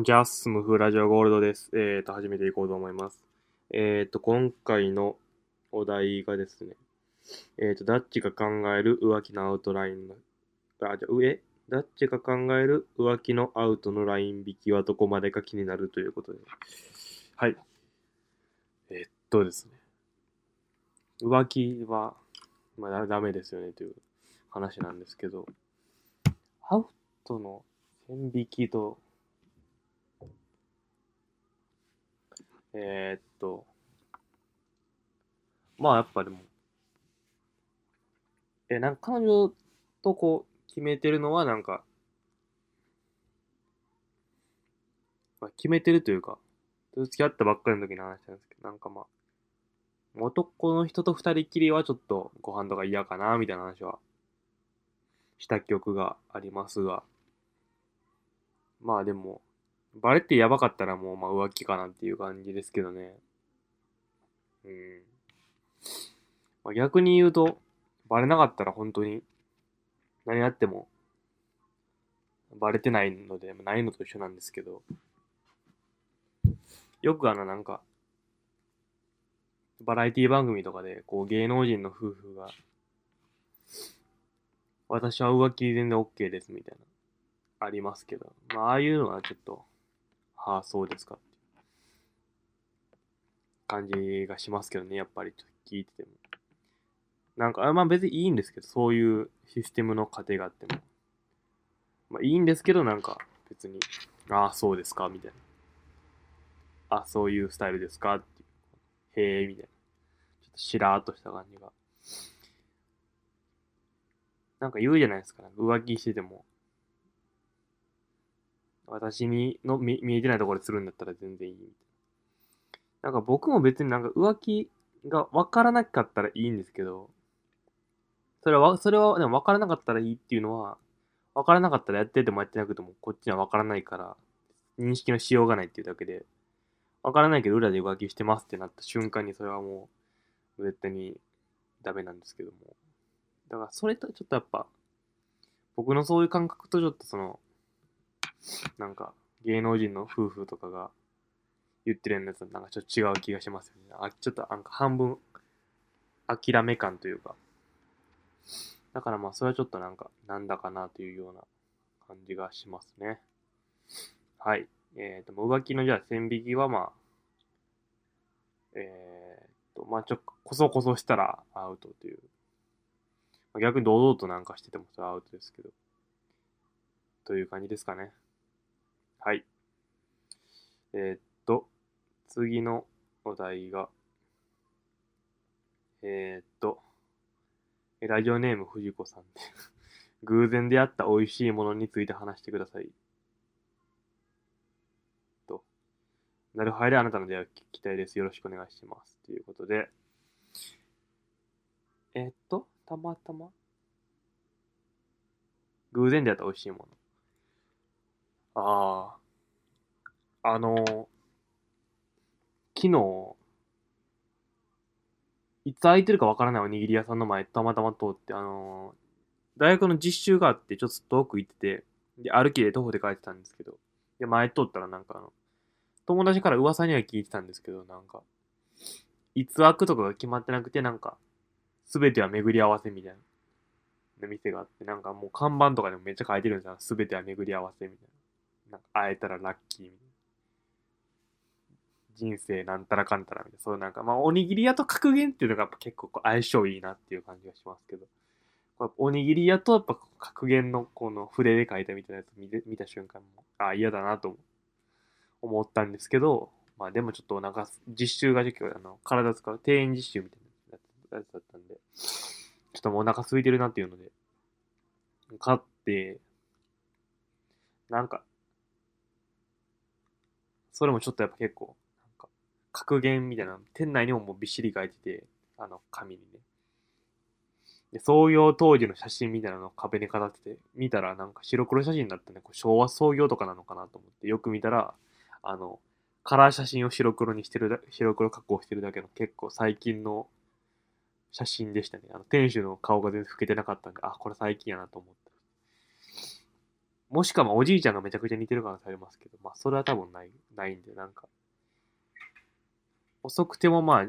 こんにちは、スムフラジオゴールドです。えっ、と、始めていこうと思います。えっ、と、今回のお題がですね、えっ、と、ダッチが考える浮気のアウトラインの、あ、じゃ上？ダッチが考える浮気のアウトのライン引きはどこまでか気になるということで。はい。えっとですね。浮気は、まあ、ダメですよねという話なんですけど、アウトの線引きと、えー、っと、まあやっぱでも、え、なんか彼女とこう決めてるのはなんか、まあ、決めてるというか、付き合ったばっかりの時の話なんですけど、なんかまあ、男の人と二人きりはちょっとご飯とか嫌かな、みたいな話はした記憶がありますが、まあでも、バレてやばかったらもうまあ浮気かなっていう感じですけどね。うん。まあ、逆に言うと、バレなかったら本当に何やってもバレてないので、ないのと一緒なんですけど、よくあのなんか、バラエティ番組とかで、こう芸能人の夫婦が、私は浮気全然 OK ですみたいな、ありますけど、まあああいうのはちょっと、はあ、そうですかって感じがしますけどね、やっぱりちょっと聞いてても。なんか、まあ別にいいんですけど、そういうシステムの過程があっても。まあいいんですけど、なんか別に、ああ、そうですかみたいな。あ、そういうスタイルですかっていう。へえ、みたいな。ちょっとしらーっとした感じが。なんか言うじゃないですか。浮気してても。私にの見見えてないところでするんだったら全然いいみたいな。なんか僕も別になんか浮気が分からなかったらいいんですけど、それは、それは、でも分からなかったらいいっていうのは、分からなかったらやっててもやってなくても、こっちには分からないから、認識のしようがないっていうだけで、分からないけど裏で浮気してますってなった瞬間にそれはもう、絶対にダメなんですけども。だからそれとちょっとやっぱ、僕のそういう感覚とちょっとその、なんか、芸能人の夫婦とかが言ってるようなやつなんかちょっと違う気がしますよね。あ、ちょっとなんか半分、諦め感というか。だからまあそれはちょっとなんか、なんだかなというような感じがしますね。はい。えっ、ー、と、浮気のじゃあ線引きはまあ、えっ、ー、と、まあちょこそこそしたらアウトという。逆に堂々となんかしててもそれはアウトですけど。という感じですかね。はい。えー、っと、次のお題が、えー、っと、ラジオネーム藤子さんで 偶然出会った美味しいものについて話してください。と、なるはやであなたの出会いを聞きたいです。よろしくお願いします。ということで、えー、っと、たまたま偶然出会った美味しいもの。ああ。あの、昨日、いつ空いてるかわからないおにぎり屋さんの前、たまたま通って、あの、大学の実習があって、ちょっと遠く行ってて、で、歩きで徒歩で帰ってたんですけど、で、前通ったらなんかあの、友達から噂には聞いてたんですけど、なんか、いつ開くとかが決まってなくて、なんか、すべては巡り合わせみたいな、店があって、なんかもう看板とかでもめっちゃ書いてるんですよ。すべては巡り合わせみたいな。なんか会えたらラッキーみたいな。人生なんたらかんたらみたいな。そうなんか、まあ、おにぎり屋と格言っていうのがやっぱ結構こう相性いいなっていう感じがしますけど。おにぎり屋とやっぱ格言のこの筆で書いたみたいなやつ見見た瞬間も、ああ、嫌だなと思ったんですけど、まあでもちょっとお腹、実習が結構あの体使う庭園実習みたいなやつだったんで、ちょっともうお腹空いてるなっていうので、買って、なんか、それもちょっとやっぱ結構、なんか、格言みたいな、店内にももうびっしり書いてて、あの、紙にね。で、創業当時の写真みたいなのを壁に飾ってて、見たらなんか白黒写真だったね、こう昭和創業とかなのかなと思って、よく見たら、あの、カラー写真を白黒にしてるだ、白黒加工してるだけの結構最近の写真でしたね。あの、店主の顔が全然老けてなかったんで、あ、これ最近やなと思って。もしかもおじいちゃんがめちゃくちゃ似てる可能性ありますけど、まあ、それは多分ない、ないんで、なんか、遅くてもまあ、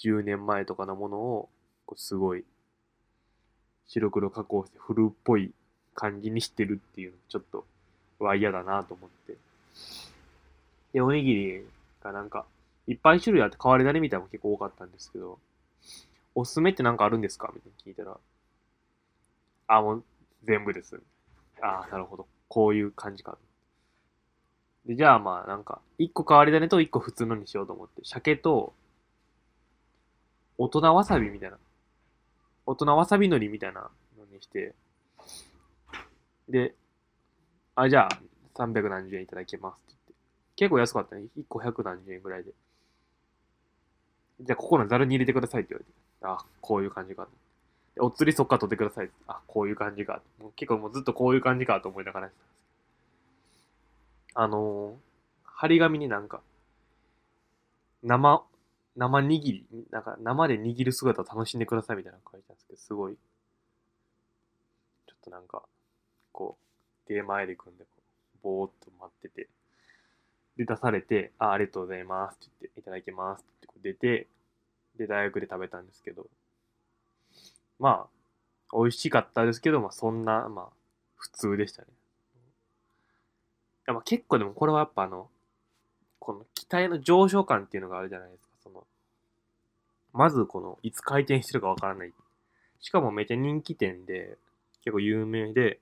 10年前とかのものを、こうすごい、白黒加工して古っぽい感じにしてるっていう、ちょっと、は嫌だなと思って。で、おにぎりがなんか、いっぱい種類あって変わり種みたいなのも結構多かったんですけど、おすすめってなんかあるんですか？みたいに聞いたら、あ、もう全部です。ああ、なるほど。こういう感じか。で、じゃあまあなんか、一個変わり種と一個普通のにしようと思って、鮭と、大人わさびみたいな。大人わさび海苔みたいなのにして、で、あ、じゃあ、300何十円いただきますって言って。結構安かったね。1個100何十円ぐらいで。じゃあ、ここのザルに入れてくださいって言われて。あ、こういう感じか。お釣りそっか取ってください。あ、こういう感じか。もう結構もうずっとこういう感じかと思いながらやってたんですあのー、張り紙になんか、生、生握り、なんか生で握る姿を楽しんでくださいみたいなの書いてあるんですけど、すごい、ちょっとなんか、こう、出前で組んで、ぼーっと待ってて、で、出されて、あ、ありがとうございますって言って、いただきますって出て、で、大学で食べたんですけど、まあ、美味しかったですけど、まあ、そんな、まあ、普通でしたね。やっぱ結構でもこれはやっぱあの、この機体の上昇感っていうのがあるじゃないですか。その、まずこの、いつ回転してるかわからない。しかもめっちゃ人気店で、結構有名で、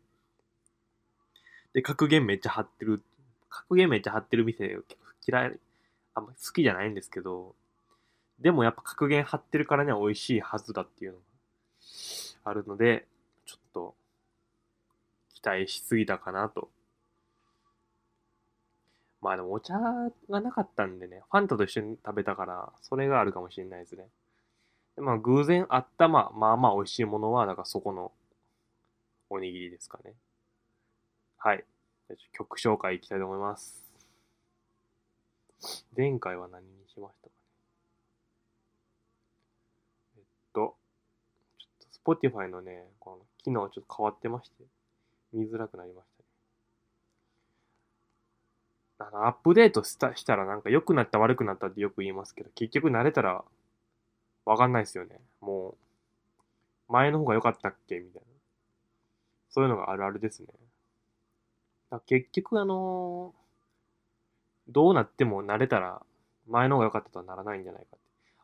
で、格言めっちゃ貼ってる。格言めっちゃ貼ってる店結構嫌い、あんま好きじゃないんですけど、でもやっぱ格言貼ってるからには美味しいはずだっていうのがあるので、ちょっと期待しすぎたかなと。まあでもお茶がなかったんでね、ファンタと一緒に食べたから、それがあるかもしれないですね。でまあ偶然あった、まあまあまあ美味しいものは、だかそこのおにぎりですかね。はい。曲紹介いきたいと思います。前回は何にしましたかと、ちょっと Spotify のね、この機能ちょっと変わってまして、見づらくなりましたね。あの、アップデートしたしたらなんか良くなった悪くなったってよく言いますけど、結局慣れたらわかんないですよね。もう、前の方が良かったっけみたいな。そういうのがあるあるですね。だ結局あのー、どうなっても慣れたら前の方が良かったとはならないんじゃないかって。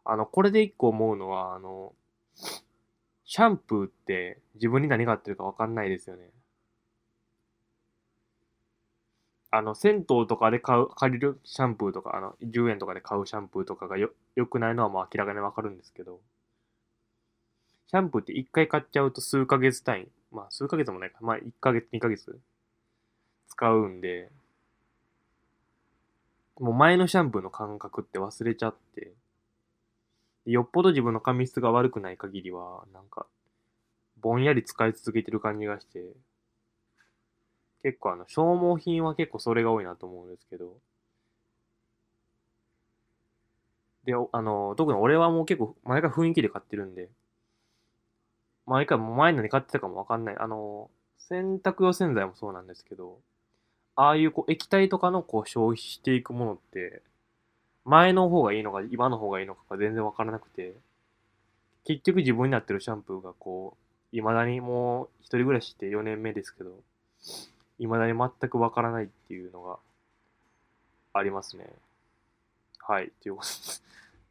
あの、これで一個思うのは、あの、シャンプーって自分に何が合ってるか分かんないですよね。あの、銭湯とかで買う、借りるシャンプーとか、あの、10円とかで買うシャンプーとかがよ、良くないのはもう明らかにわかるんですけど、シャンプーって1回買っちゃうと数ヶ月単位、まあ数ヶ月もないか、まあ1ヶ月、2ヶ月使うんで、もう前のシャンプーの感覚って忘れちゃって、よっぽど自分の髪質が悪くない限りは、なんか、ぼんやり使い続けてる感じがして、結構あの、消耗品は結構それが多いなと思うんですけど、で、あの、特に俺はもう結構、毎回雰囲気で買ってるんで、毎回もう前何買ってたかもわかんない。あの、洗濯用洗剤もそうなんですけど、ああいうこう液体とかのこう消費していくものって、前の方がいいのか今の方がいいのかが全然わからなくて、結局自分になってるシャンプーがこう、未だにもう一人暮らしって4年目ですけど、未だに全くわからないっていうのがありますね。はい。ということ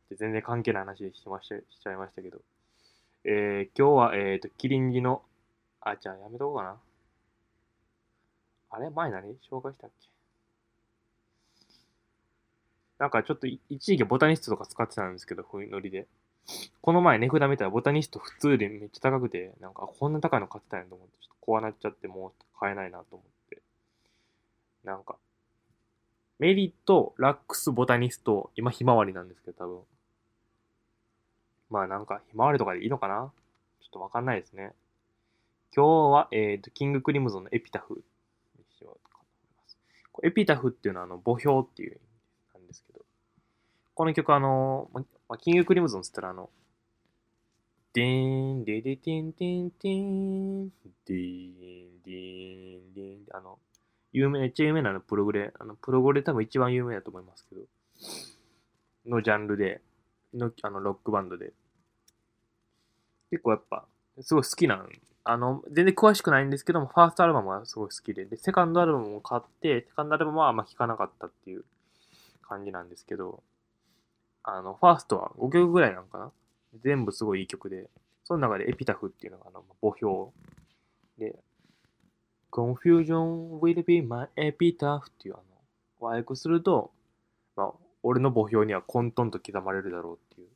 で、全然関係ない話しまししちゃいましたけど。えー、今日は、えっ、ー、と、キリンギの、あ、じゃあやめとこうかな。あれ前何？紹介したっけ？なんかちょっと一時期ボタニストとか使ってたんですけど、ふいノリで。この前値札見たらボタニスト普通でめっちゃ高くて、なんかこんな高いの買ってたんやと思って、ちょっと怖なっちゃってもう買えないなと思って。なんか、メリット、ラックス、ボタニスト、今ひまわりなんですけど多分。まあなんかひまわりとかでいいのかな？ちょっとわかんないですね。今日は、えっ、ー、と、キングクリムゾンのエピタフにしようと思います。エピタフっていうのはあの、墓標っていうこの曲あの、ま、キングクリムゾンっつったらあの、でーん、ででてんてんてん、でーん、でーん、でーん、あの、有名、めっちゃ有名なの、プログレ。あの、プログレ多分一番有名だと思いますけど、のジャンルで、の、あの、ロックバンドで。結構やっぱ、すごい好きなの。あの、全然詳しくないんですけども、ファーストアルバムはすごい好きで、で、セカンドアルバムも買って、セカンドアルバムはあんま聴かなかったっていう感じなんですけど、あの、ファーストは5曲ぐらいなんかな？全部すごいいい曲で、その中でエピタフっていうのが、あの、墓標。で、Confusion will be my epitaph っていうあの、和訳すると、まあ、俺の墓標には混沌と刻まれるだろうっていう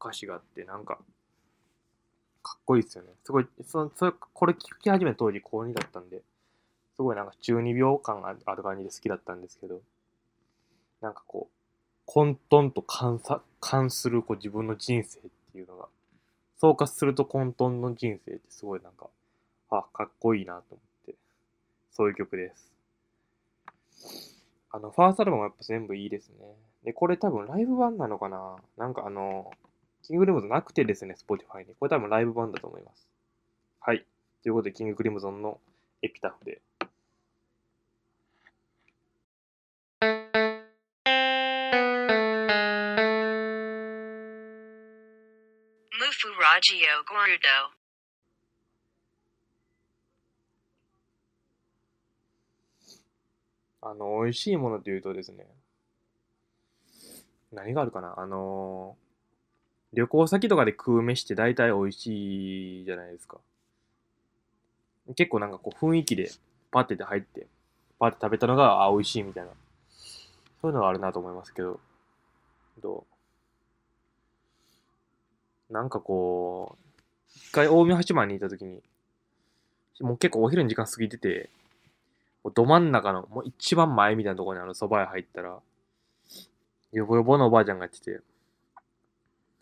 歌詞があって、なんか、かっこいいっすよね。すごい、そ、そ、これ聞き始めた当時高2だったんで、すごいなんか中二病感がある感じで好きだったんですけど、なんかこう、混沌と観さ観するこう自分の人生っていうのが、総括すると混沌の人生ってすごいなんか、あ、かっこいいなと思って、そういう曲です。あの、ファーストアルバムはやっぱ全部いいですね。で、これ多分ライブ版なのかな？なんかあの、キングクリムゾンなくてですね、 Spotify に。これ多分ライブ版だと思います。はい。ということで、キングクリムゾンのエピタフで Furagio Gordo. あの、美味しいものというとですね、何があるかな？あの、旅行先とかで食う飯って大体美味しいじゃないですか。結構なんかこう雰囲気でパッてで入って、パッて食べたのが、あ、美味しいみたいな。そういうのがあるなと思いますけど、どう？なんかこう、一回大宮八幡にいた時に、もう結構お昼の時間過ぎてて、もうど真ん中の、もう一番前みたいなところにあの蕎麦屋入ったら、よぼよぼのおばあちゃんがやってて、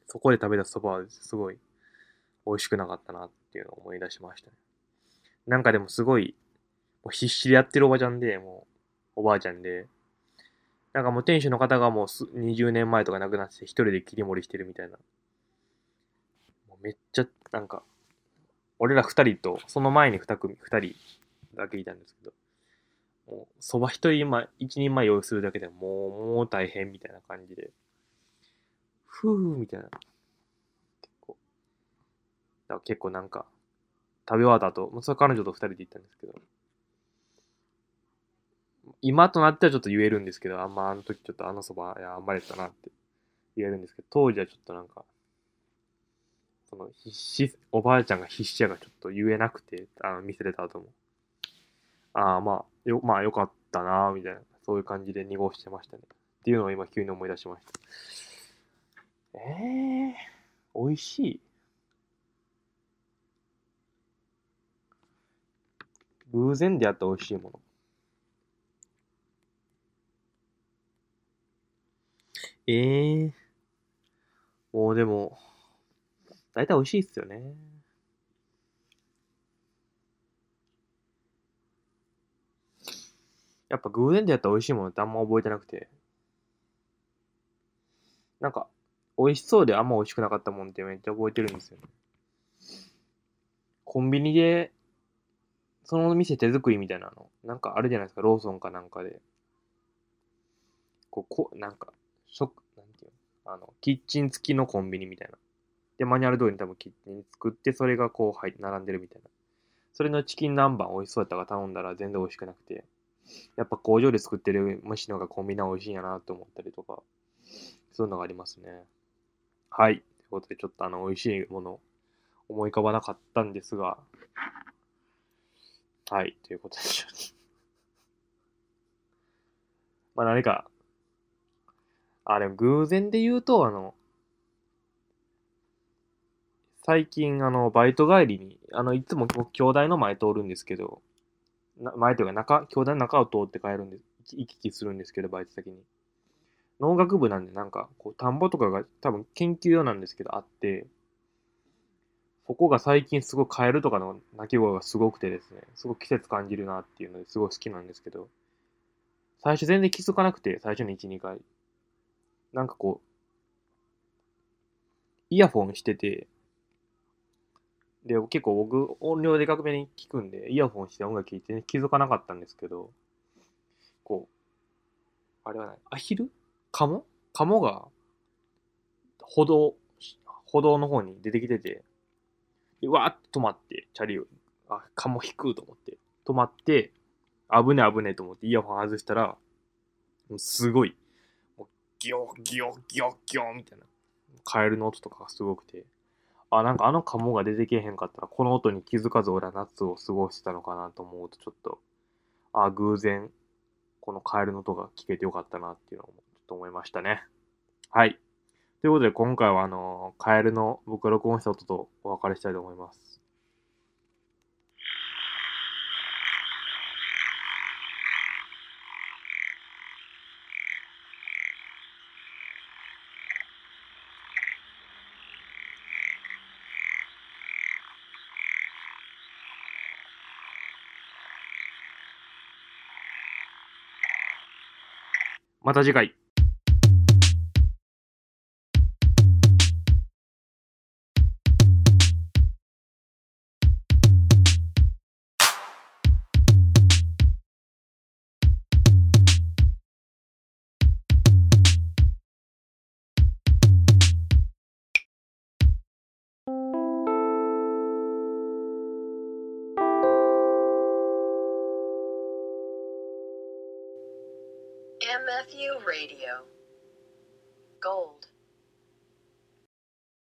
そこで食べた蕎麦はすごい美味しくなかったなっていうのを思い出しましたね。なんかでもすごい、もう必死でやってるおばちゃんで、もう、おばあちゃんで、なんかもう店主の方がもう20年前とか亡くなって一人で切り盛りしてるみたいなめっちゃ、なんか、俺ら二人と、その前に二組、二人だけいたんですけど、もう、そば一人前、一人前用意するだけでもう、もう大変みたいな感じで、ふぅみたいな。結構。だから結構なんか、食べ終わった後、もうそれ彼女と二人で行ったんですけど、今となってはちょっと言えるんですけど、あんまあの時ちょっとあのそば、いや、あんまりやったなって言えるんですけど、当時はちょっとなんか、その必死、おばあちゃんが必死やがちょっと言えなくて、あの、見せれた後も。ああ、まあ、よ、まあよかったなみたいな、そういう感じで濁してましたね。っていうのを今急に思い出しました。ええー、美味しい。偶然出会った美味しいもの。ええー、もうでも、大体美味しいっすよね。やっぱ偶然でやったら美味しいものってあんま覚えてなくて。なんか、美味しそうであんま美味しくなかったもんってめっちゃ覚えてるんですよね。コンビニで、その店手作りみたいなの、なんかあるじゃないですか、ローソンかなんかで。こう、こなんか、食、なんていうの？あの、キッチン付きのコンビニみたいな。で、マニュアル通りに多分キッチン作って、それがこう、はい、並んでるみたいな。それのチキン南蛮美味しそうやったから頼んだら全然美味しくなくて、やっぱ工場で作ってる虫のがコンビニは美味しいんやなと思ったりとか、そういうのがありますね。はい。ということで、ちょっとあの、美味しいもの、思い浮かばなかったんですが、はい。ということで、まあ何か、あ、でも偶然で言うと、あの、最近、あの、バイト帰りに、あの、いつも僕、兄弟の前通るんですけど、な前というか中、兄弟の中を通って帰るんで、行き来するんですけど、バイト先に。農学部なんで、なんか、こう、田んぼとかが多分研究用なんですけど、あって、そこが最近すごいカエルとかの鳴き声がすごくてですね、すごく季節感じるなっていうのですごい好きなんですけど、最初全然気づかなくて、最初の1、2回。なんかこう、イヤホンしてて、で、結構僕、音量でかくめに聞くんで、イヤホンして音楽聴いて、ね、気づかなかったんですけど、こう、あれはない、アヒルカモ？カモが、歩道、歩道の方に出てきてて、でわーっと止まって、チャリを、あ、カモ引くと思って、止まって、危ね危ねと思ってイヤホン外したら、もうすごい、もうギョギョギョギョみたいな、カエルの音とかがすごくて、あ、なんかあのカモが出てけへんかったら、この音に気づかず俺は夏を過ごしてたのかなと思うと、ちょっと、あ、偶然、このカエルの音が聞けてよかったなっていうのをちょっと思いましたね。はい。ということで、今回はあの、カエルの僕が録音した音とお別れしたいと思います。また次回。MFU Radio. Gold.